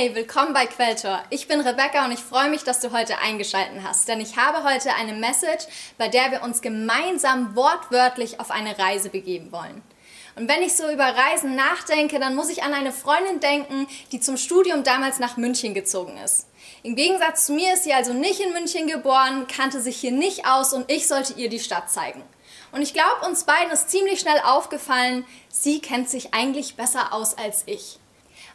Hey, willkommen bei Quelltor. Ich bin Rebecca und ich freue mich, dass du heute eingeschaltet hast, denn ich habe heute eine Message, bei der wir uns gemeinsam wortwörtlich auf eine Reise begeben wollen. Und wenn ich so über Reisen nachdenke, dann muss ich an eine Freundin denken, die zum Studium damals nach München gezogen ist. Im Gegensatz zu mir ist sie also nicht in München geboren, kannte sich hier nicht aus und ich sollte ihr die Stadt zeigen. Und ich glaube, uns beiden ist ziemlich schnell aufgefallen, sie kennt sich eigentlich besser aus als ich.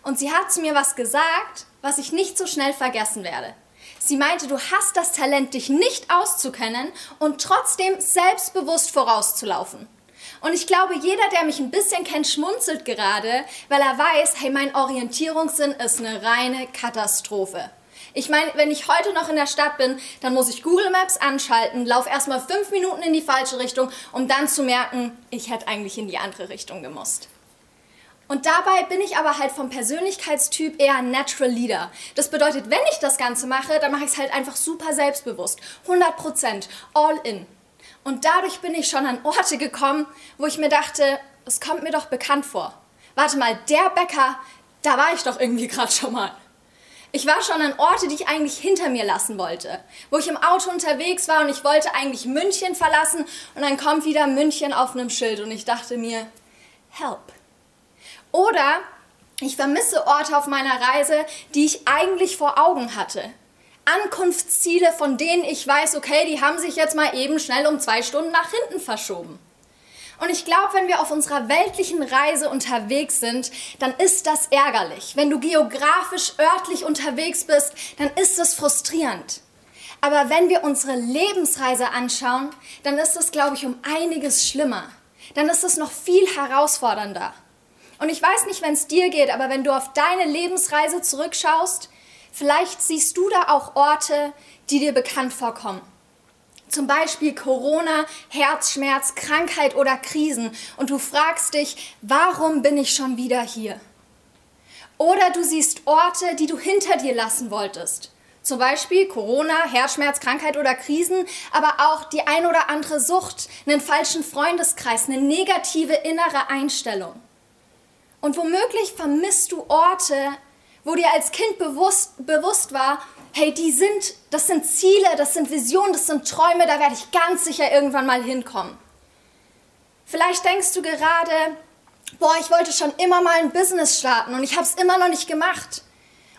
Und sie hat zu mir was gesagt, was ich nicht so schnell vergessen werde. Sie meinte, du hast das Talent, dich nicht auszukennen und trotzdem selbstbewusst vorauszulaufen. Und ich glaube, jeder, der mich ein bisschen kennt, schmunzelt gerade, weil er weiß, hey, mein Orientierungssinn ist eine reine Katastrophe. Ich meine, wenn ich heute noch in der Stadt bin, dann muss ich Google Maps anschalten, laufe erstmal fünf Minuten in die falsche Richtung, um dann zu merken, ich hätte eigentlich in die andere Richtung gemusst. Und dabei bin ich aber halt vom Persönlichkeitstyp eher Natural Leader. Das bedeutet, wenn ich das Ganze mache, dann mache ich es halt einfach super selbstbewusst. 100%, all in. Und dadurch bin ich schon an Orte gekommen, wo ich mir dachte, es kommt mir doch bekannt vor. Warte mal, der Bäcker, da war ich doch irgendwie gerade schon mal. Ich war schon an Orte, die ich eigentlich hinter mir lassen wollte. Wo ich im Auto unterwegs war und ich wollte eigentlich München verlassen und dann kommt wieder München auf einem Schild und ich dachte mir, help. Oder ich vermisse Orte auf meiner Reise, die ich eigentlich vor Augen hatte. Ankunftsziele, von denen ich weiß, okay, die haben sich jetzt mal eben schnell um zwei Stunden nach hinten verschoben. Und ich glaube, wenn wir auf unserer weltlichen Reise unterwegs sind, dann ist das ärgerlich. Wenn du geografisch, örtlich unterwegs bist, dann ist es frustrierend. Aber wenn wir unsere Lebensreise anschauen, dann ist es, glaube ich, um einiges schlimmer. Dann ist es noch viel herausfordernder. Und ich weiß nicht, wenn es dir geht, aber wenn du auf deine Lebensreise zurückschaust, vielleicht siehst du da auch Orte, die dir bekannt vorkommen. Zum Beispiel Corona, Herzschmerz, Krankheit oder Krisen. Und du fragst dich, warum bin ich schon wieder hier? Oder du siehst Orte, die du hinter dir lassen wolltest. Zum Beispiel Corona, Herzschmerz, Krankheit oder Krisen, aber auch die ein oder andere Sucht, einen falschen Freundeskreis, eine negative innere Einstellung. Und womöglich vermisst du Orte, wo dir als Kind bewusst, bewusst war, hey, die sind, das sind Ziele, das sind Visionen, das sind Träume, da werde ich ganz sicher irgendwann mal hinkommen. Vielleicht denkst du gerade, boah, ich wollte schon immer mal ein Business starten und ich habe es immer noch nicht gemacht.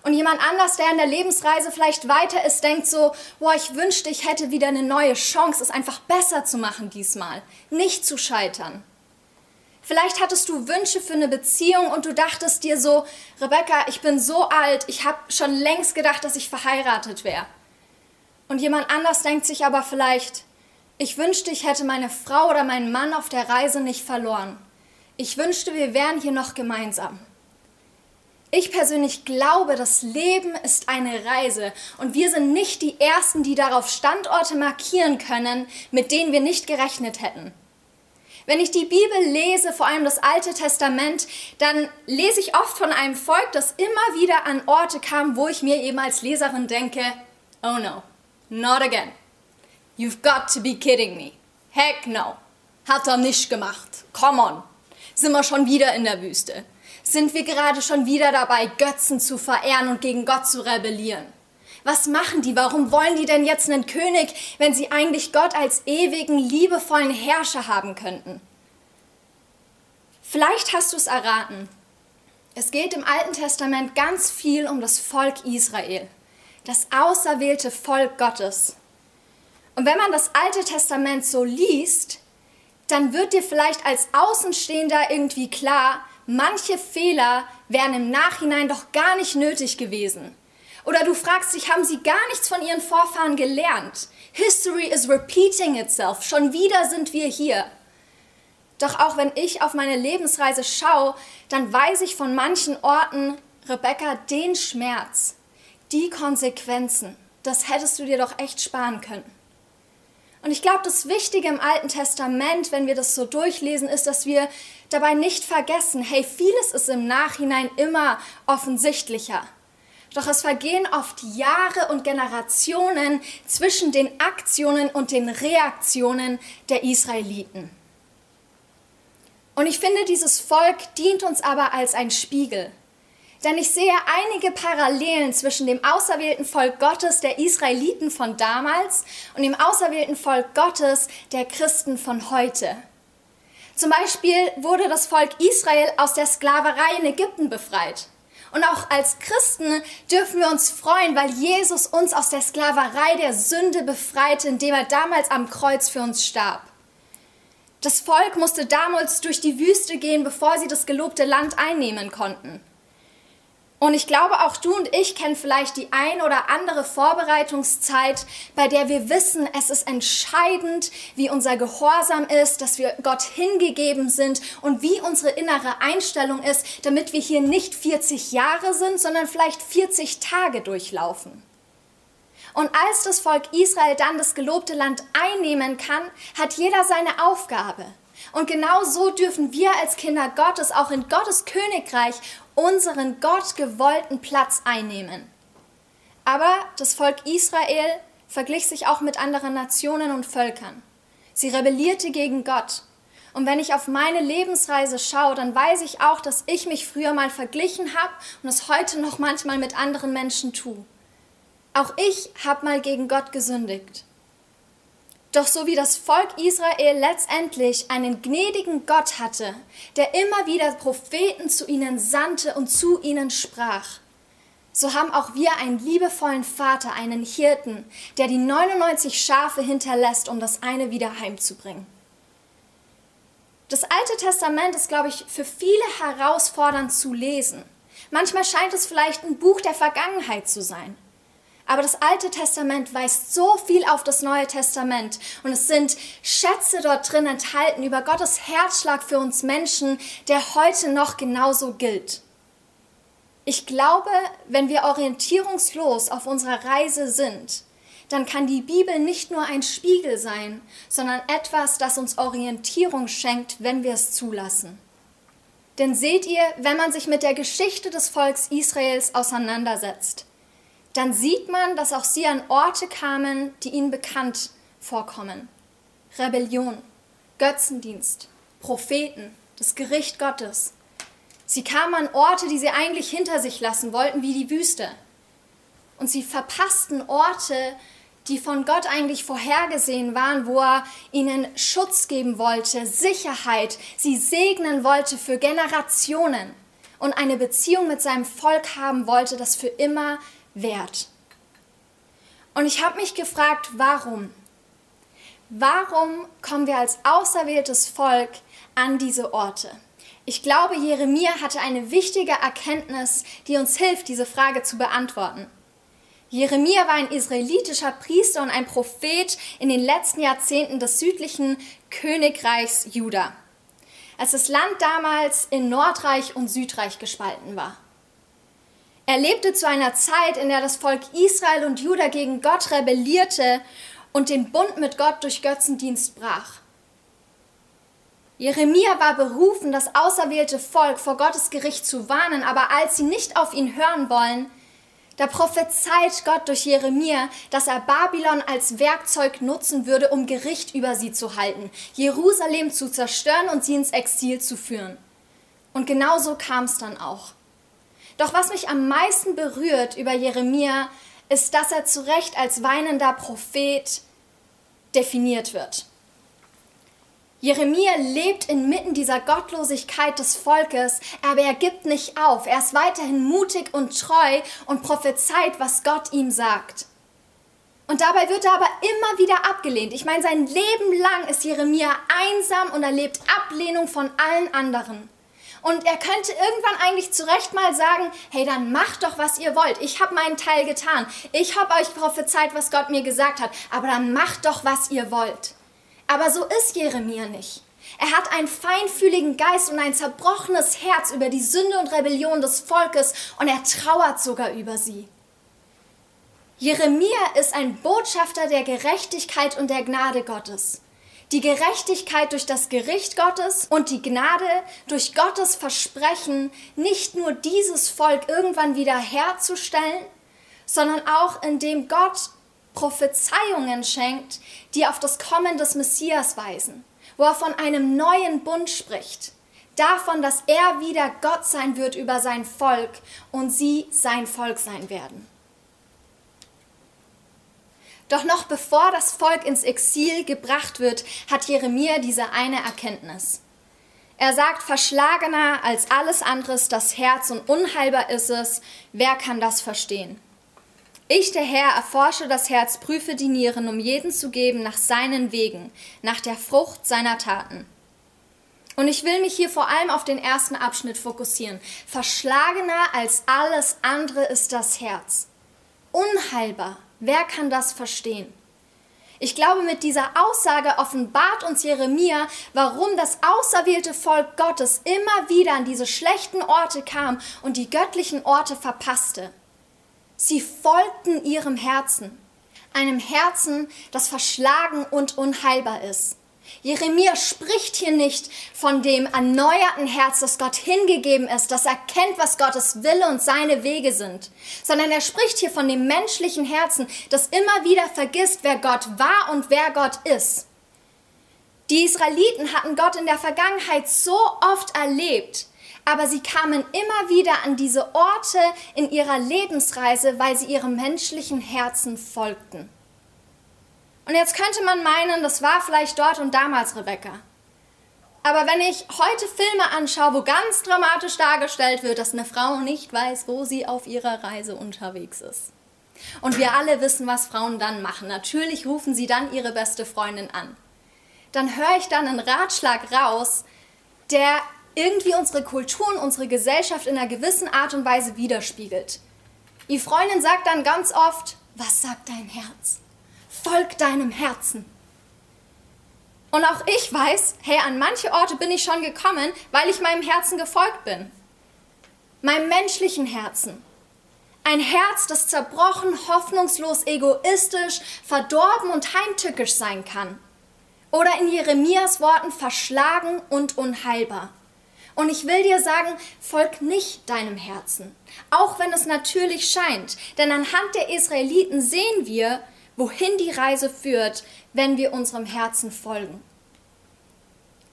Und jemand anders, der in der Lebensreise vielleicht weiter ist, denkt so, boah, ich wünschte, ich hätte wieder eine neue Chance, es einfach besser zu machen diesmal, nicht zu scheitern. Vielleicht hattest du Wünsche für eine Beziehung und du dachtest dir so, Rebecca, ich bin so alt, ich habe schon längst gedacht, dass ich verheiratet wäre. Und jemand anders denkt sich aber vielleicht, ich wünschte, ich hätte meine Frau oder meinen Mann auf der Reise nicht verloren. Ich wünschte, wir wären hier noch gemeinsam. Ich persönlich glaube, das Leben ist eine Reise und wir sind nicht die Ersten, die darauf Standorte markieren können, mit denen wir nicht gerechnet hätten. Wenn ich die Bibel lese, vor allem das Alte Testament, dann lese ich oft von einem Volk, das immer wieder an Orte kam, wo ich mir eben als Leserin denke, oh no, not again. You've got to be kidding me. Heck no. Hat er nicht gemacht. Come on. Sind wir schon wieder in der Wüste? Sind wir gerade schon wieder dabei, Götzen zu verehren und gegen Gott zu rebellieren? Was machen die? Warum wollen die denn jetzt einen König, wenn sie eigentlich Gott als ewigen, liebevollen Herrscher haben könnten? Vielleicht hast du es erraten. Es geht im Alten Testament ganz viel um das Volk Israel, das auserwählte Volk Gottes. Und wenn man das Alte Testament so liest, dann wird dir vielleicht als Außenstehender irgendwie klar, manche Fehler wären im Nachhinein doch gar nicht nötig gewesen. Oder du fragst dich, haben sie gar nichts von ihren Vorfahren gelernt? History is repeating itself. Schon wieder sind wir hier. Doch auch wenn ich auf meine Lebensreise schaue, dann weiß ich von manchen Orten, Rebecca, den Schmerz, die Konsequenzen, das hättest du dir doch echt sparen können. Und ich glaube, das Wichtige im Alten Testament, wenn wir das so durchlesen, ist, dass wir dabei nicht vergessen, hey, vieles ist im Nachhinein immer offensichtlicher. Doch es vergehen oft Jahre und Generationen zwischen den Aktionen und den Reaktionen der Israeliten. Und ich finde, dieses Volk dient uns aber als ein Spiegel. Denn ich sehe einige Parallelen zwischen dem auserwählten Volk Gottes der Israeliten von damals und dem auserwählten Volk Gottes der Christen von heute. Zum Beispiel wurde das Volk Israel aus der Sklaverei in Ägypten befreit. Und auch als Christen dürfen wir uns freuen, weil Jesus uns aus der Sklaverei der Sünde befreite, indem er damals am Kreuz für uns starb. Das Volk musste damals durch die Wüste gehen, bevor sie das gelobte Land einnehmen konnten. Und ich glaube, auch du und ich kennen vielleicht die ein oder andere Vorbereitungszeit, bei der wir wissen, es ist entscheidend, wie unser Gehorsam ist, dass wir Gott hingegeben sind und wie unsere innere Einstellung ist, damit wir hier nicht 40 Jahre sind, sondern vielleicht 40 Tage durchlaufen. Und als das Volk Israel dann das gelobte Land einnehmen kann, hat jeder seine Aufgabe. Und genau so dürfen wir als Kinder Gottes auch in Gottes Königreich unseren Gott gewollten Platz einnehmen. Aber das Volk Israel verglich sich auch mit anderen Nationen und Völkern. Sie rebellierte gegen Gott. Und wenn ich auf meine Lebensreise schaue, dann weiß ich auch, dass ich mich früher mal verglichen habe und es heute noch manchmal mit anderen Menschen tue. Auch ich habe mal gegen Gott gesündigt. Doch so wie das Volk Israel letztendlich einen gnädigen Gott hatte, der immer wieder Propheten zu ihnen sandte und zu ihnen sprach, so haben auch wir einen liebevollen Vater, einen Hirten, der die 99 Schafe hinterlässt, um das eine wieder heimzubringen. Das Alte Testament ist, glaube ich, für viele herausfordernd zu lesen. Manchmal scheint es vielleicht ein Buch der Vergangenheit zu sein. Aber das Alte Testament weist so viel auf das Neue Testament und es sind Schätze dort drin enthalten über Gottes Herzschlag für uns Menschen, der heute noch genauso gilt. Ich glaube, wenn wir orientierungslos auf unserer Reise sind, dann kann die Bibel nicht nur ein Spiegel sein, sondern etwas, das uns Orientierung schenkt, wenn wir es zulassen. Denn seht ihr, wenn man sich mit der Geschichte des Volks Israels auseinandersetzt, dann sieht man, dass auch sie an Orte kamen, die ihnen bekannt vorkommen. Rebellion, Götzendienst, Propheten, das Gericht Gottes. Sie kamen an Orte, die sie eigentlich hinter sich lassen wollten, wie die Wüste. Und sie verpassten Orte, die von Gott eigentlich vorhergesehen waren, wo er ihnen Schutz geben wollte, Sicherheit, sie segnen wollte für Generationen und eine Beziehung mit seinem Volk haben wollte, das für immer wert. Und ich habe mich gefragt, warum? Warum kommen wir als auserwähltes Volk an diese Orte? Ich glaube, Jeremia hatte eine wichtige Erkenntnis, die uns hilft, diese Frage zu beantworten. Jeremia war ein israelitischer Priester und ein Prophet in den letzten Jahrzehnten des südlichen Königreichs Juda, als das Land damals in Nordreich und Südreich gespalten war. Er lebte zu einer Zeit, in der das Volk Israel und Juda gegen Gott rebellierte und den Bund mit Gott durch Götzendienst brach. Jeremia war berufen, das auserwählte Volk vor Gottes Gericht zu warnen, aber als sie nicht auf ihn hören wollen, da prophezeit Gott durch Jeremia, dass er Babylon als Werkzeug nutzen würde, um Gericht über sie zu halten, Jerusalem zu zerstören und sie ins Exil zu führen. Und genau so kam es dann auch. Doch was mich am meisten berührt über Jeremia, ist, dass er zu Recht als weinender Prophet definiert wird. Jeremia lebt inmitten dieser Gottlosigkeit des Volkes, aber er gibt nicht auf. Er ist weiterhin mutig und treu und prophezeit, was Gott ihm sagt. Und dabei wird er aber immer wieder abgelehnt. Ich meine, sein Leben lang ist Jeremia einsam und erlebt Ablehnung von allen anderen. Und er könnte irgendwann eigentlich zu Recht mal sagen, hey, dann macht doch, was ihr wollt. Ich habe meinen Teil getan. Ich habe euch prophezeit, was Gott mir gesagt hat. Aber dann macht doch, was ihr wollt. Aber so ist Jeremia nicht. Er hat einen feinfühligen Geist und ein zerbrochenes Herz über die Sünde und Rebellion des Volkes und er trauert sogar über sie. Jeremia ist ein Botschafter der Gerechtigkeit und der Gnade Gottes die Gerechtigkeit durch das Gericht Gottes und die Gnade durch Gottes Versprechen, nicht nur dieses Volk irgendwann wieder herzustellen, sondern auch indem Gott Prophezeiungen schenkt, die auf das Kommen des Messias weisen, wo er von einem neuen Bund spricht, davon, dass er wieder Gott sein wird über sein Volk und sie sein Volk sein werden. Doch noch bevor das Volk ins Exil gebracht wird, hat Jeremia diese eine Erkenntnis. Er sagt, verschlagener als alles anderes das Herz und unheilbar ist es, wer kann das verstehen? Ich, der Herr, erforsche das Herz, prüfe die Nieren, um jeden zu geben nach seinen Wegen, nach der Frucht seiner Taten. Und ich will mich hier vor allem auf den ersten Abschnitt fokussieren. Verschlagener als alles andere ist das Herz. Unheilbar. Wer kann das verstehen? Ich glaube, mit dieser Aussage offenbart uns Jeremia, warum das auserwählte Volk Gottes immer wieder an diese schlechten Orte kam und die göttlichen Orte verpasste. Sie folgten ihrem Herzen, einem Herzen, das verschlagen und unheilbar ist. Jeremia spricht hier nicht von dem erneuerten Herz, das Gott hingegeben ist, das erkennt, was Gottes Wille und seine Wege sind, sondern er spricht hier von dem menschlichen Herzen, das immer wieder vergisst, wer Gott war und wer Gott ist. Die Israeliten hatten Gott in der Vergangenheit so oft erlebt, aber sie kamen immer wieder an diese Orte in ihrer Lebensreise, weil sie ihrem menschlichen Herzen folgten. Und jetzt könnte man meinen, das war vielleicht dort und damals Rebecca. Aber wenn ich heute Filme anschaue, wo ganz dramatisch dargestellt wird, dass eine Frau nicht weiß, wo sie auf ihrer Reise unterwegs ist. Und wir alle wissen, was Frauen dann machen. Natürlich rufen sie dann ihre beste Freundin an. Dann höre ich dann einen Ratschlag raus, der irgendwie unsere Kultur und unsere Gesellschaft in einer gewissen Art und Weise widerspiegelt. Die Freundin sagt dann ganz oft, was sagt dein Herz? Folg deinem Herzen. Und auch ich weiß, hey, an manche Orte bin ich schon gekommen, weil ich meinem Herzen gefolgt bin. Meinem menschlichen Herzen. Ein Herz, das zerbrochen, hoffnungslos, egoistisch, verdorben und heimtückisch sein kann. Oder in Jeremias Worten verschlagen und unheilbar. Und ich will dir sagen, folg nicht deinem Herzen, auch wenn es natürlich scheint. Denn anhand der Israeliten sehen wir, wohin die Reise führt, wenn wir unserem Herzen folgen.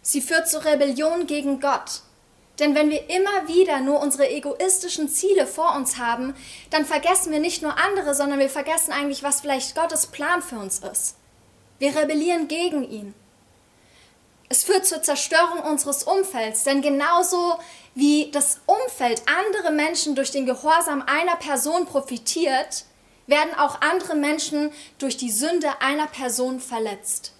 Sie führt zur Rebellion gegen Gott. Denn wenn wir immer wieder nur unsere egoistischen Ziele vor uns haben, dann vergessen wir nicht nur andere, sondern wir vergessen eigentlich, was vielleicht Gottes Plan für uns ist. Wir rebellieren gegen ihn. Es führt zur Zerstörung unseres Umfelds, denn genauso wie das Umfeld andere Menschen durch den Gehorsam einer Person profitiert, werden auch andere Menschen durch die Sünde einer Person verletzt.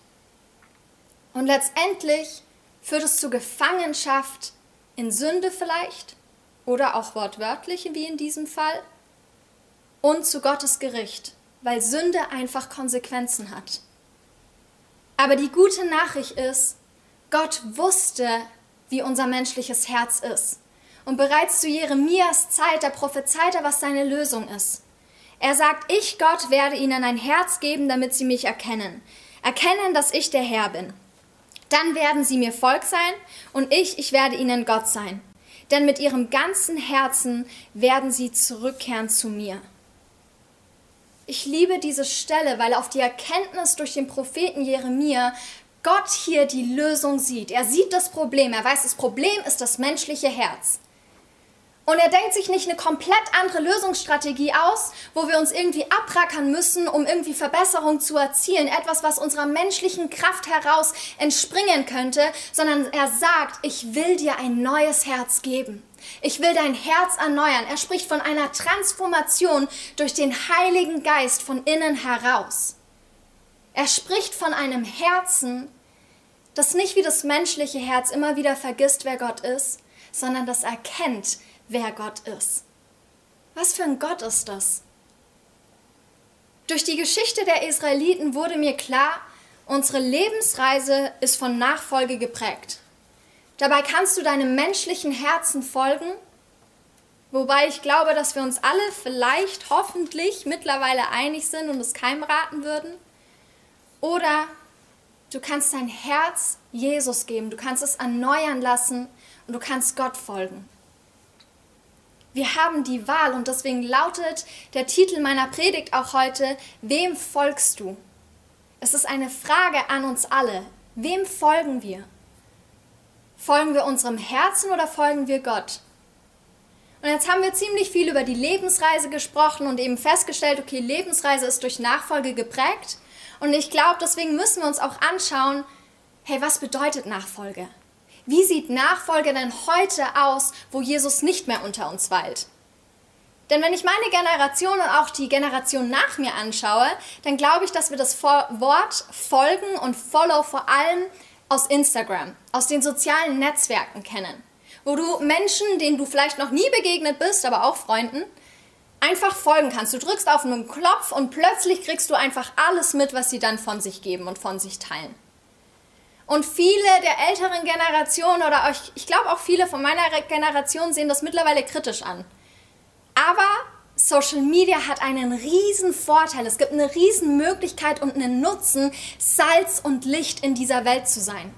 Und letztendlich führt es zu Gefangenschaft in Sünde vielleicht oder auch wortwörtlich wie in diesem Fall und zu Gottes Gericht, weil Sünde einfach Konsequenzen hat. Aber die gute Nachricht ist, Gott wusste, wie unser menschliches Herz ist. Und bereits zu Jeremias Zeit, der prophezeite, was seine Lösung ist. Er sagt, ich Gott werde ihnen ein Herz geben, damit sie mich erkennen. Erkennen, dass ich der Herr bin. Dann werden sie mir Volk sein und ich, ich werde ihnen Gott sein. Denn mit ihrem ganzen Herzen werden sie zurückkehren zu mir. Ich liebe diese Stelle, weil auf die Erkenntnis durch den Propheten Jeremia Gott hier die Lösung sieht. Er sieht das Problem. Er weiß, das Problem ist das menschliche Herz. Und er denkt sich nicht eine komplett andere Lösungsstrategie aus, wo wir uns irgendwie abrackern müssen, um irgendwie Verbesserung zu erzielen, etwas, was unserer menschlichen Kraft heraus entspringen könnte, sondern er sagt, ich will dir ein neues Herz geben. Ich will dein Herz erneuern. Er spricht von einer Transformation durch den Heiligen Geist von innen heraus. Er spricht von einem Herzen, das nicht wie das menschliche Herz immer wieder vergisst, wer Gott ist, sondern das erkennt, wer Gott ist. Was für ein Gott ist das? Durch die Geschichte der Israeliten wurde mir klar, unsere Lebensreise ist von Nachfolge geprägt. Dabei kannst du deinem menschlichen Herzen folgen, wobei ich glaube, dass wir uns alle vielleicht hoffentlich mittlerweile einig sind und es keinem raten würden. Oder du kannst dein Herz Jesus geben, du kannst es erneuern lassen und du kannst Gott folgen. Wir haben die Wahl und deswegen lautet der Titel meiner Predigt auch heute, wem folgst du? Es ist eine Frage an uns alle. Wem folgen wir? Folgen wir unserem Herzen oder folgen wir Gott? Und jetzt haben wir ziemlich viel über die Lebensreise gesprochen und eben festgestellt, okay, Lebensreise ist durch Nachfolge geprägt. Und ich glaube, deswegen müssen wir uns auch anschauen, hey, was bedeutet Nachfolge? Wie sieht Nachfolge denn heute aus, wo Jesus nicht mehr unter uns weilt? Denn wenn ich meine Generation und auch die Generation nach mir anschaue, dann glaube ich, dass wir das Wort folgen und follow vor allem aus Instagram, aus den sozialen Netzwerken kennen. Wo du Menschen, denen du vielleicht noch nie begegnet bist, aber auch Freunden, einfach folgen kannst. Du drückst auf einen Knopf und plötzlich kriegst du einfach alles mit, was sie dann von sich geben und von sich teilen. Und viele der älteren Generationen oder euch, ich glaube auch viele von meiner Generation sehen das mittlerweile kritisch an. Aber Social Media hat einen riesen Vorteil. Es gibt eine riesen Möglichkeit und einen Nutzen, Salz und Licht in dieser Welt zu sein.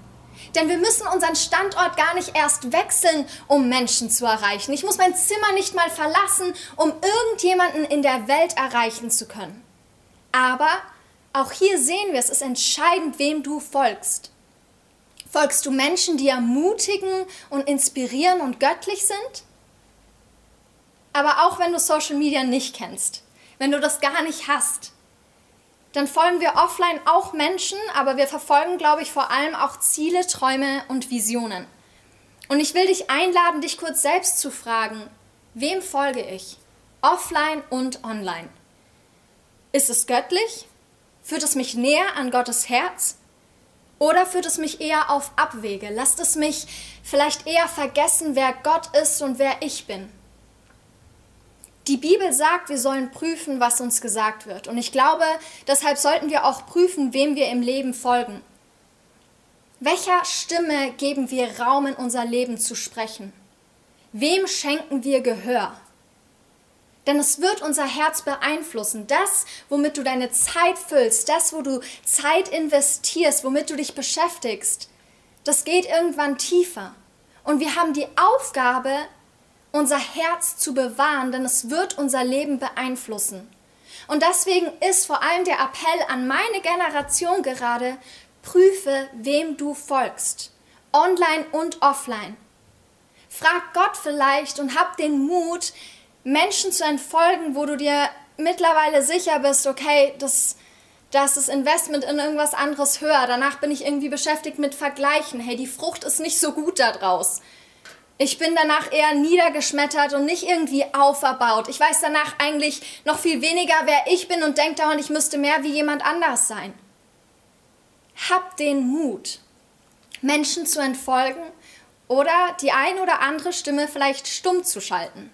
Denn wir müssen unseren Standort gar nicht erst wechseln, um Menschen zu erreichen. Ich muss mein Zimmer nicht mal verlassen, um irgendjemanden in der Welt erreichen zu können. Aber auch hier sehen wir, es ist entscheidend, wem du folgst. Folgst du Menschen, die ermutigen und inspirieren und göttlich sind? Aber auch wenn du Social Media nicht kennst, wenn du das gar nicht hast, dann folgen wir offline auch Menschen, aber wir verfolgen, glaube ich, vor allem auch Ziele, Träume und Visionen. Und ich will dich einladen, dich kurz selbst zu fragen, wem folge ich? Offline und online. Ist es göttlich? Führt es mich näher an Gottes Herz? Oder führt es mich eher auf Abwege? Lasst es mich vielleicht eher vergessen, wer Gott ist und wer ich bin? Die Bibel sagt, wir sollen prüfen, was uns gesagt wird. Und ich glaube, deshalb sollten wir auch prüfen, wem wir im Leben folgen. Welcher Stimme geben wir Raum in unser Leben zu sprechen? Wem schenken wir Gehör? Denn es wird unser Herz beeinflussen. Das, womit du deine Zeit füllst, das, wo du Zeit investierst, womit du dich beschäftigst, das geht irgendwann tiefer. Und wir haben die Aufgabe, unser Herz zu bewahren, denn es wird unser Leben beeinflussen. Und deswegen ist vor allem der Appell an meine Generation gerade, prüfe, wem du folgst, online und offline. Frag Gott vielleicht und hab den Mut, Menschen zu entfolgen, wo du dir mittlerweile sicher bist, okay, das, das ist Investment in irgendwas anderes höher. Danach bin ich irgendwie beschäftigt mit Vergleichen. Hey, die Frucht ist nicht so gut da draus. Ich bin danach eher niedergeschmettert und nicht irgendwie auferbaut. Ich weiß danach eigentlich noch viel weniger, wer ich bin und denke dauernd, ich müsste mehr wie jemand anders sein. Hab den Mut, Menschen zu entfolgen oder die ein oder andere Stimme vielleicht stumm zu schalten.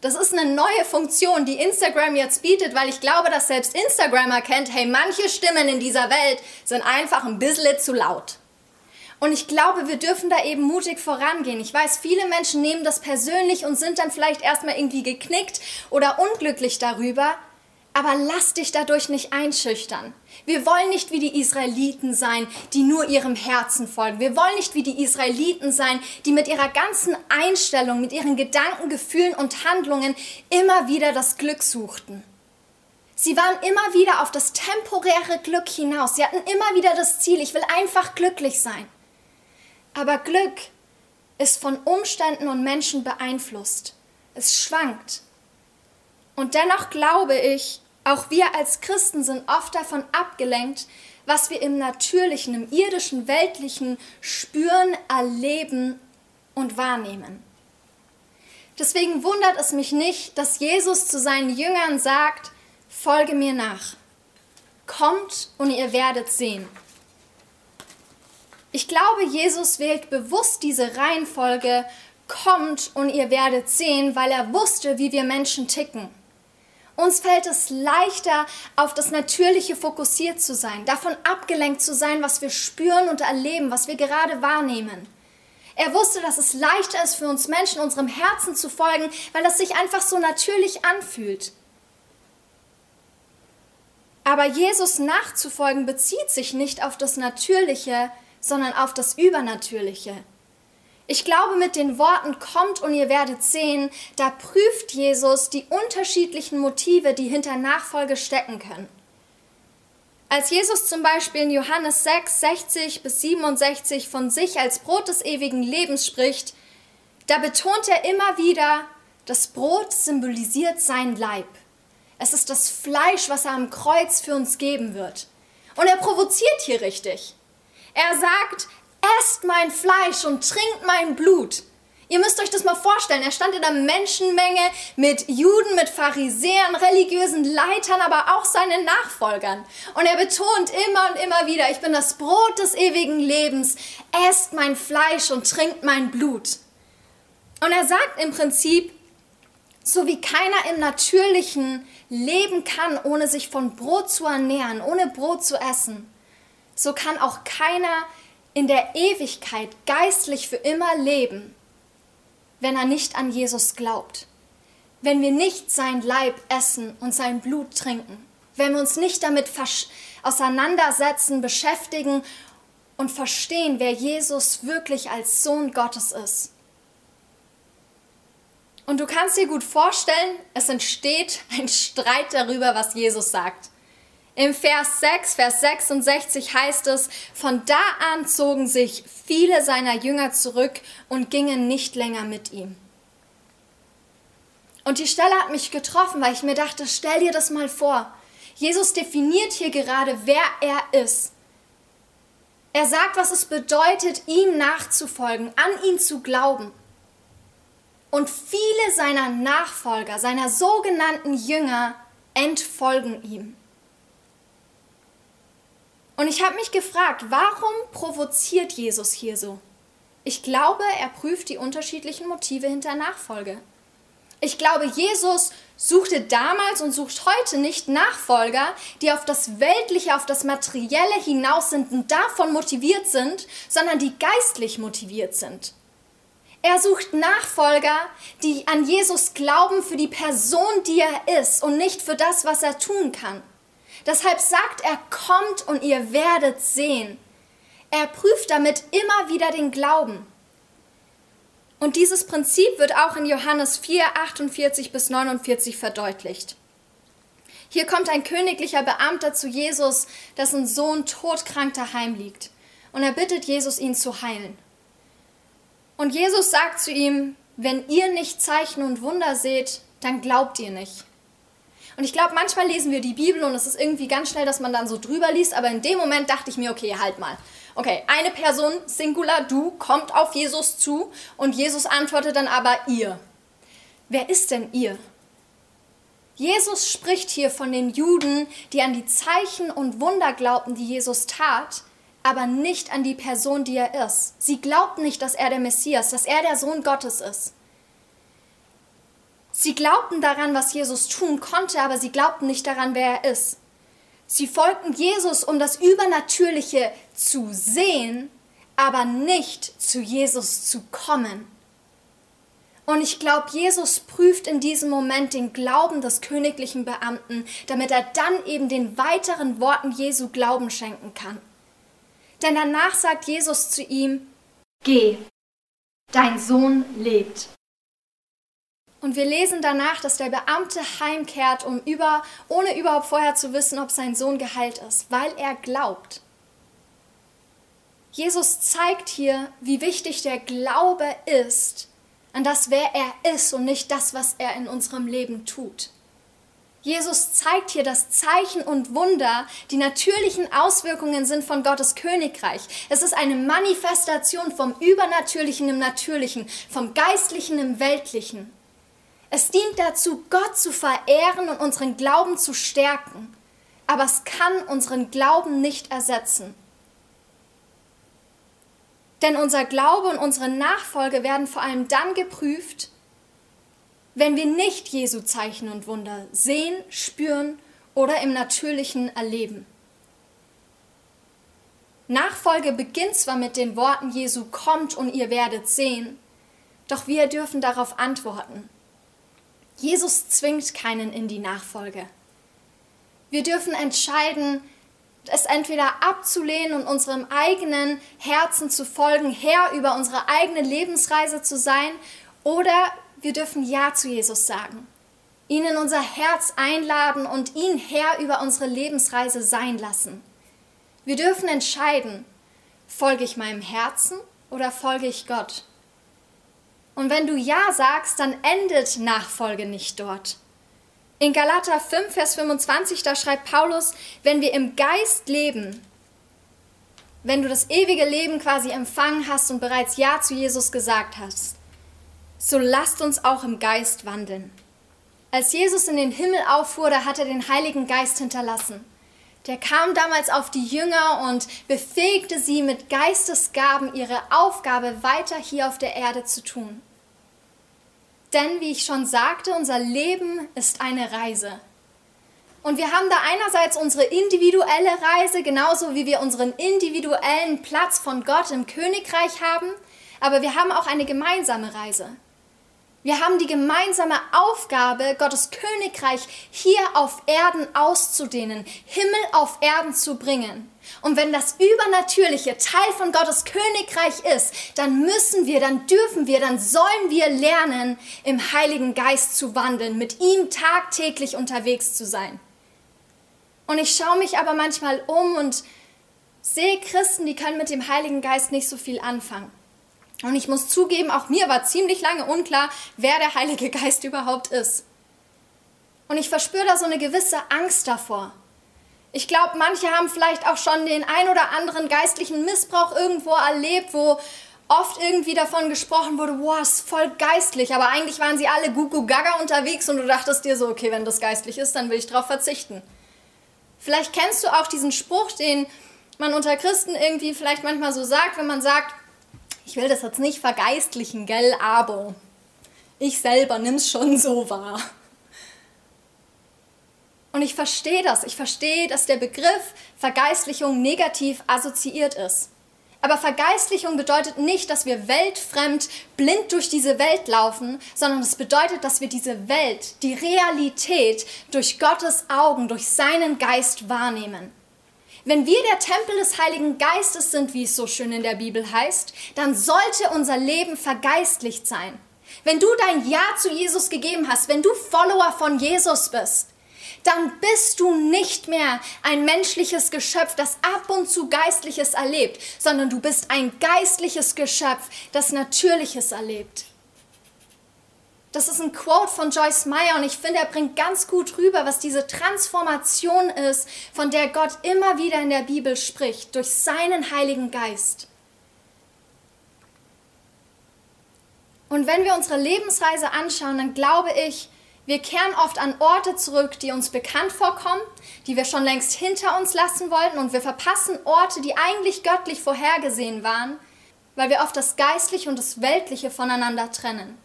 Das ist eine neue Funktion, die Instagram jetzt bietet, weil ich glaube, dass selbst Instagram erkennt, hey, manche Stimmen in dieser Welt sind einfach ein bisschen zu laut. Und ich glaube, wir dürfen da eben mutig vorangehen. Ich weiß, viele Menschen nehmen das persönlich und sind dann vielleicht erstmal irgendwie geknickt oder unglücklich darüber. Aber lass dich dadurch nicht einschüchtern. Wir wollen nicht wie die Israeliten sein, die nur ihrem Herzen folgen. Wir wollen nicht wie die Israeliten sein, die mit ihrer ganzen Einstellung, mit ihren Gedanken, Gefühlen und Handlungen immer wieder das Glück suchten. Sie waren immer wieder auf das temporäre Glück hinaus. Sie hatten immer wieder das Ziel, ich will einfach glücklich sein. Aber Glück ist von Umständen und Menschen beeinflusst. Es schwankt. Und dennoch glaube ich, auch wir als Christen sind oft davon abgelenkt, was wir im natürlichen, im irdischen, weltlichen spüren, erleben und wahrnehmen. Deswegen wundert es mich nicht, dass Jesus zu seinen Jüngern sagt, folge mir nach. Kommt und ihr werdet sehen. Ich glaube, Jesus wählt bewusst diese Reihenfolge, kommt und ihr werdet sehen, weil er wusste, wie wir Menschen ticken. Uns fällt es leichter, auf das Natürliche fokussiert zu sein, davon abgelenkt zu sein, was wir spüren und erleben, was wir gerade wahrnehmen. Er wusste, dass es leichter ist für uns Menschen, unserem Herzen zu folgen, weil es sich einfach so natürlich anfühlt. Aber Jesus nachzufolgen bezieht sich nicht auf das Natürliche, sondern auf das Übernatürliche. Ich glaube, mit den Worten kommt und ihr werdet sehen, da prüft Jesus die unterschiedlichen Motive, die hinter Nachfolge stecken können. Als Jesus zum Beispiel in Johannes 6, 60 bis 67 von sich als Brot des ewigen Lebens spricht, da betont er immer wieder, das Brot symbolisiert sein Leib. Es ist das Fleisch, was er am Kreuz für uns geben wird. Und er provoziert hier richtig. Er sagt, esst mein Fleisch und trinkt mein Blut. Ihr müsst euch das mal vorstellen. Er stand in einer Menschenmenge mit Juden, mit Pharisäern, religiösen Leitern, aber auch seinen Nachfolgern. Und er betont immer und immer wieder, ich bin das Brot des ewigen Lebens. Esst mein Fleisch und trinkt mein Blut. Und er sagt im Prinzip, so wie keiner im Natürlichen leben kann, ohne sich von Brot zu ernähren, ohne Brot zu essen, so kann auch keiner in der Ewigkeit geistlich für immer leben, wenn er nicht an Jesus glaubt, wenn wir nicht sein Leib essen und sein Blut trinken, wenn wir uns nicht damit auseinandersetzen, beschäftigen und verstehen, wer Jesus wirklich als Sohn Gottes ist. Und du kannst dir gut vorstellen, es entsteht ein Streit darüber, was Jesus sagt. Im Vers 6, Vers 66 heißt es, von da an zogen sich viele seiner Jünger zurück und gingen nicht länger mit ihm. Und die Stelle hat mich getroffen, weil ich mir dachte, stell dir das mal vor. Jesus definiert hier gerade, wer er ist. Er sagt, was es bedeutet, ihm nachzufolgen, an ihn zu glauben. Und viele seiner Nachfolger, seiner sogenannten Jünger, entfolgen ihm. Und ich habe mich gefragt, warum provoziert Jesus hier so? Ich glaube, er prüft die unterschiedlichen Motive hinter Nachfolge. Ich glaube, Jesus suchte damals und sucht heute nicht Nachfolger, die auf das Weltliche, auf das Materielle hinaus sind und davon motiviert sind, sondern die geistlich motiviert sind. Er sucht Nachfolger, die an Jesus glauben für die Person, die er ist und nicht für das, was er tun kann. Deshalb sagt er, kommt und ihr werdet sehen. Er prüft damit immer wieder den Glauben. Und dieses Prinzip wird auch in Johannes 4, 48 bis 49 verdeutlicht. Hier kommt ein königlicher Beamter zu Jesus, dessen Sohn todkrank daheim liegt. Und er bittet Jesus, ihn zu heilen. Und Jesus sagt zu ihm, wenn ihr nicht Zeichen und Wunder seht, dann glaubt ihr nicht. Und ich glaube, manchmal lesen wir die Bibel und es ist irgendwie ganz schnell, dass man dann so drüber liest, aber in dem Moment dachte ich mir, okay, halt mal. Okay, eine Person, Singular, du, kommt auf Jesus zu und Jesus antwortet dann aber ihr. Wer ist denn ihr? Jesus spricht hier von den Juden, die an die Zeichen und Wunder glaubten, die Jesus tat, aber nicht an die Person, die er ist. Sie glaubten nicht, dass er der Messias, dass er der Sohn Gottes ist. Sie glaubten daran, was Jesus tun konnte, aber sie glaubten nicht daran, wer er ist. Sie folgten Jesus, um das Übernatürliche zu sehen, aber nicht zu Jesus zu kommen. Und ich glaube, Jesus prüft in diesem Moment den Glauben des königlichen Beamten, damit er dann eben den weiteren Worten Jesu Glauben schenken kann. Denn danach sagt Jesus zu ihm, Geh, dein Sohn lebt. Und wir lesen danach, dass der Beamte heimkehrt, um über, ohne überhaupt vorher zu wissen, ob sein Sohn geheilt ist, weil er glaubt. Jesus zeigt hier, wie wichtig der Glaube ist an das, wer er ist und nicht das, was er in unserem Leben tut. Jesus zeigt hier, dass Zeichen und Wunder die natürlichen Auswirkungen sind von Gottes Königreich. Es ist eine Manifestation vom Übernatürlichen im Natürlichen, vom Geistlichen im Weltlichen. Es dient dazu, Gott zu verehren und unseren Glauben zu stärken. Aber es kann unseren Glauben nicht ersetzen. Denn unser Glaube und unsere Nachfolge werden vor allem dann geprüft, wenn wir nicht Jesu Zeichen und Wunder sehen, spüren oder im Natürlichen erleben. Nachfolge beginnt zwar mit den Worten Jesu kommt und ihr werdet sehen, doch wir dürfen darauf antworten. Jesus zwingt keinen in die Nachfolge. Wir dürfen entscheiden, es entweder abzulehnen und unserem eigenen Herzen zu folgen, Herr über unsere eigene Lebensreise zu sein, oder wir dürfen Ja zu Jesus sagen. ihn in unser Herz einladen und ihn Herr über unsere Lebensreise sein lassen. Wir dürfen entscheiden, folge ich meinem Herzen oder folge ich Gott? Und wenn du Ja sagst, dann endet Nachfolge nicht dort. In Galater 5, Vers 25, da schreibt Paulus, wenn wir im Geist leben, wenn du das ewige Leben quasi empfangen hast und bereits Ja zu Jesus gesagt hast, so lasst uns auch im Geist wandeln. Als Jesus in den Himmel auffuhr, da hat er den Heiligen Geist hinterlassen. Der kam damals auf die Jünger und befähigte sie mit Geistesgaben, ihre Aufgabe weiter hier auf der Erde zu tun. Denn, wie ich schon sagte, unser Leben ist eine Reise. Und wir haben da einerseits unsere individuelle Reise, genauso wie wir unseren individuellen Platz von Gott im Königreich haben, aber wir haben auch eine gemeinsame Reise. Wir haben die gemeinsame Aufgabe, Gottes Königreich hier auf Erden auszudehnen, Himmel auf Erden zu bringen. Und wenn das Übernatürliche Teil von Gottes Königreich ist, dann müssen wir, dann dürfen wir, dann sollen wir lernen, im Heiligen Geist zu wandeln, mit ihm tagtäglich unterwegs zu sein. Und ich schaue mich aber manchmal um und sehe Christen, die können mit dem Heiligen Geist nicht so viel anfangen. Und ich muss zugeben, auch mir war ziemlich lange unklar, wer der Heilige Geist überhaupt ist. Und ich verspüre da so eine gewisse Angst davor. Ich glaube, manche haben vielleicht auch schon den ein oder anderen geistlichen Missbrauch irgendwo erlebt, wo oft irgendwie davon gesprochen wurde, wow, ist voll geistlich, aber eigentlich waren sie alle Gugu Gaga unterwegs und du dachtest dir so, okay, wenn das geistlich ist, dann will ich darauf verzichten. Vielleicht kennst du auch diesen Spruch, den man unter Christen irgendwie vielleicht manchmal so sagt, wenn man sagt, ich will das jetzt nicht vergeistlichen, gell, aber ich selber nimm's schon so wahr. Und ich verstehe das. Ich verstehe, dass der Begriff Vergeistlichung negativ assoziiert ist. Aber Vergeistlichung bedeutet nicht, dass wir weltfremd blind durch diese Welt laufen, sondern es bedeutet, dass wir diese Welt, die Realität durch Gottes Augen, durch seinen Geist wahrnehmen. Wenn wir der Tempel des Heiligen Geistes sind, wie es so schön in der Bibel heißt, dann sollte unser Leben vergeistlicht sein. Wenn du dein Ja zu Jesus gegeben hast, wenn du Follower von Jesus bist, dann bist du nicht mehr ein menschliches Geschöpf, das ab und zu Geistliches erlebt, sondern du bist ein geistliches Geschöpf, das Natürliches erlebt. Das ist ein Quote von Joyce Meyer und ich finde, er bringt ganz gut rüber, was diese Transformation ist, von der Gott immer wieder in der Bibel spricht, durch seinen Heiligen Geist. Und wenn wir unsere Lebensreise anschauen, dann glaube ich, wir kehren oft an Orte zurück, die uns bekannt vorkommen, die wir schon längst hinter uns lassen wollten und wir verpassen Orte, die eigentlich göttlich vorhergesehen waren, weil wir oft das Geistliche und das Weltliche voneinander trennen.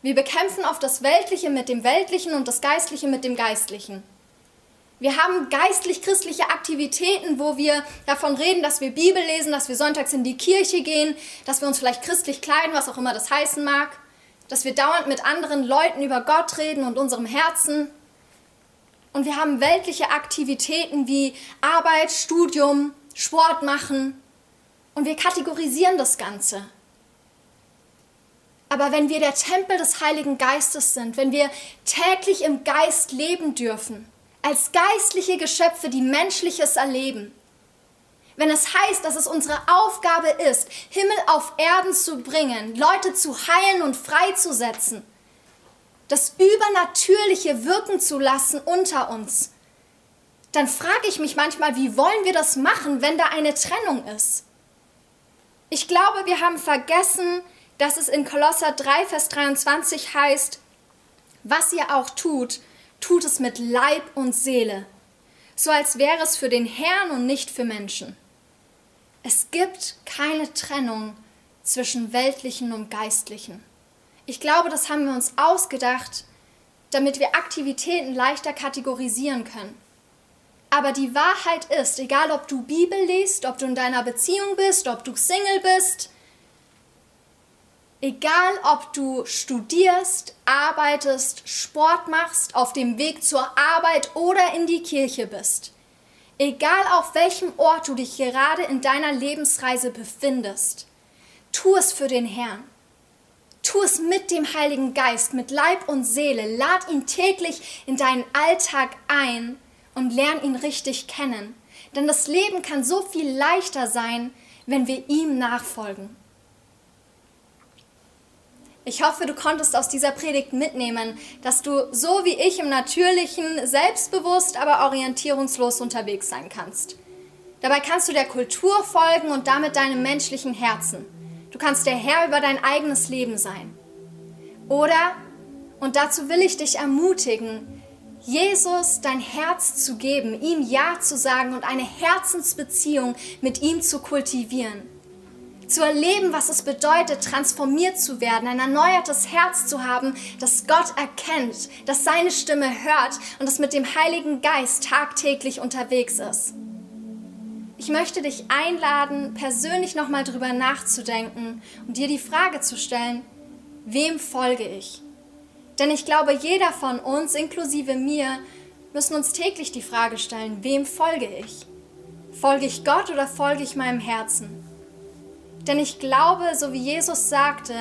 Wir bekämpfen oft das Weltliche mit dem Weltlichen und das Geistliche mit dem Geistlichen. Wir haben geistlich-christliche Aktivitäten, wo wir davon reden, dass wir Bibel lesen, dass wir sonntags in die Kirche gehen, dass wir uns vielleicht christlich kleiden, was auch immer das heißen mag, dass wir dauernd mit anderen Leuten über Gott reden und unserem Herzen. Und wir haben weltliche Aktivitäten wie Arbeit, Studium, Sport machen. Und wir kategorisieren das Ganze. Aber wenn wir der Tempel des Heiligen Geistes sind, wenn wir täglich im Geist leben dürfen, als geistliche Geschöpfe, die Menschliches erleben, wenn es heißt, dass es unsere Aufgabe ist, Himmel auf Erden zu bringen, Leute zu heilen und freizusetzen, das Übernatürliche wirken zu lassen unter uns, dann frage ich mich manchmal, wie wollen wir das machen, wenn da eine Trennung ist? Ich glaube, wir haben vergessen, dass es in Kolosser 3, Vers 23 heißt, was ihr auch tut, tut es mit Leib und Seele, so als wäre es für den Herrn und nicht für Menschen. Es gibt keine Trennung zwischen weltlichen und geistlichen. Ich glaube, das haben wir uns ausgedacht, damit wir Aktivitäten leichter kategorisieren können. Aber die Wahrheit ist, egal ob du Bibel liest, ob du in deiner Beziehung bist, ob du Single bist, Egal, ob du studierst, arbeitest, Sport machst, auf dem Weg zur Arbeit oder in die Kirche bist, egal auf welchem Ort du dich gerade in deiner Lebensreise befindest, tu es für den Herrn. Tu es mit dem Heiligen Geist, mit Leib und Seele. Lad ihn täglich in deinen Alltag ein und lern ihn richtig kennen. Denn das Leben kann so viel leichter sein, wenn wir ihm nachfolgen. Ich hoffe, du konntest aus dieser Predigt mitnehmen, dass du so wie ich im Natürlichen selbstbewusst, aber orientierungslos unterwegs sein kannst. Dabei kannst du der Kultur folgen und damit deinem menschlichen Herzen. Du kannst der Herr über dein eigenes Leben sein. Oder, und dazu will ich dich ermutigen, Jesus dein Herz zu geben, ihm Ja zu sagen und eine Herzensbeziehung mit ihm zu kultivieren. Zu erleben, was es bedeutet, transformiert zu werden, ein erneuertes Herz zu haben, das Gott erkennt, das seine Stimme hört und das mit dem Heiligen Geist tagtäglich unterwegs ist. Ich möchte dich einladen, persönlich nochmal drüber nachzudenken und dir die Frage zu stellen, wem folge ich? Denn ich glaube, jeder von uns, inklusive mir, müssen uns täglich die Frage stellen, wem folge ich? Folge ich Gott oder folge ich meinem Herzen? Denn ich glaube, so wie Jesus sagte,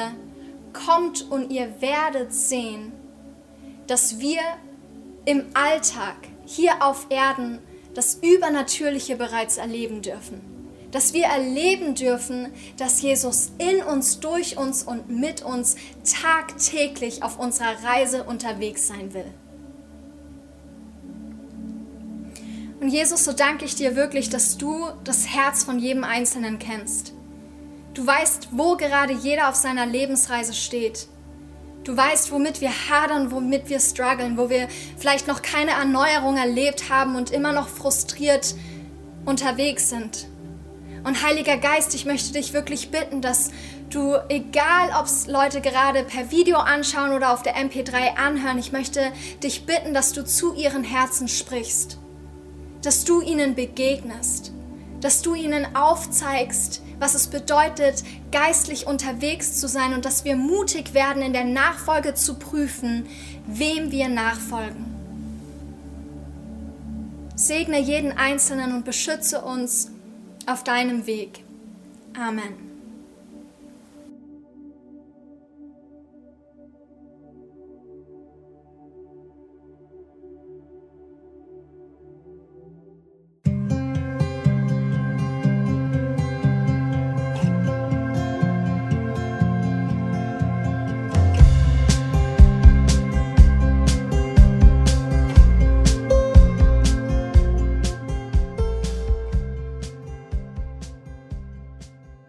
kommt und ihr werdet sehen, dass wir im Alltag hier auf Erden das Übernatürliche bereits erleben dürfen. Dass wir erleben dürfen, dass Jesus in uns, durch uns und mit uns tagtäglich auf unserer Reise unterwegs sein will. Und Jesus, so danke ich dir wirklich, dass du das Herz von jedem Einzelnen kennst. Du weißt, wo gerade jeder auf seiner Lebensreise steht. Du weißt, womit wir hadern, womit wir strugglen, wo wir vielleicht noch keine Erneuerung erlebt haben und immer noch frustriert unterwegs sind. Und Heiliger Geist, ich möchte dich wirklich bitten, dass du, egal ob es Leute gerade per Video anschauen oder auf der MP3 anhören, ich möchte dich bitten, dass du zu ihren Herzen sprichst, dass du ihnen begegnest, dass du ihnen aufzeigst, was es bedeutet, geistlich unterwegs zu sein und dass wir mutig werden, in der Nachfolge zu prüfen, wem wir nachfolgen. Segne jeden Einzelnen und beschütze uns auf deinem Weg. Amen.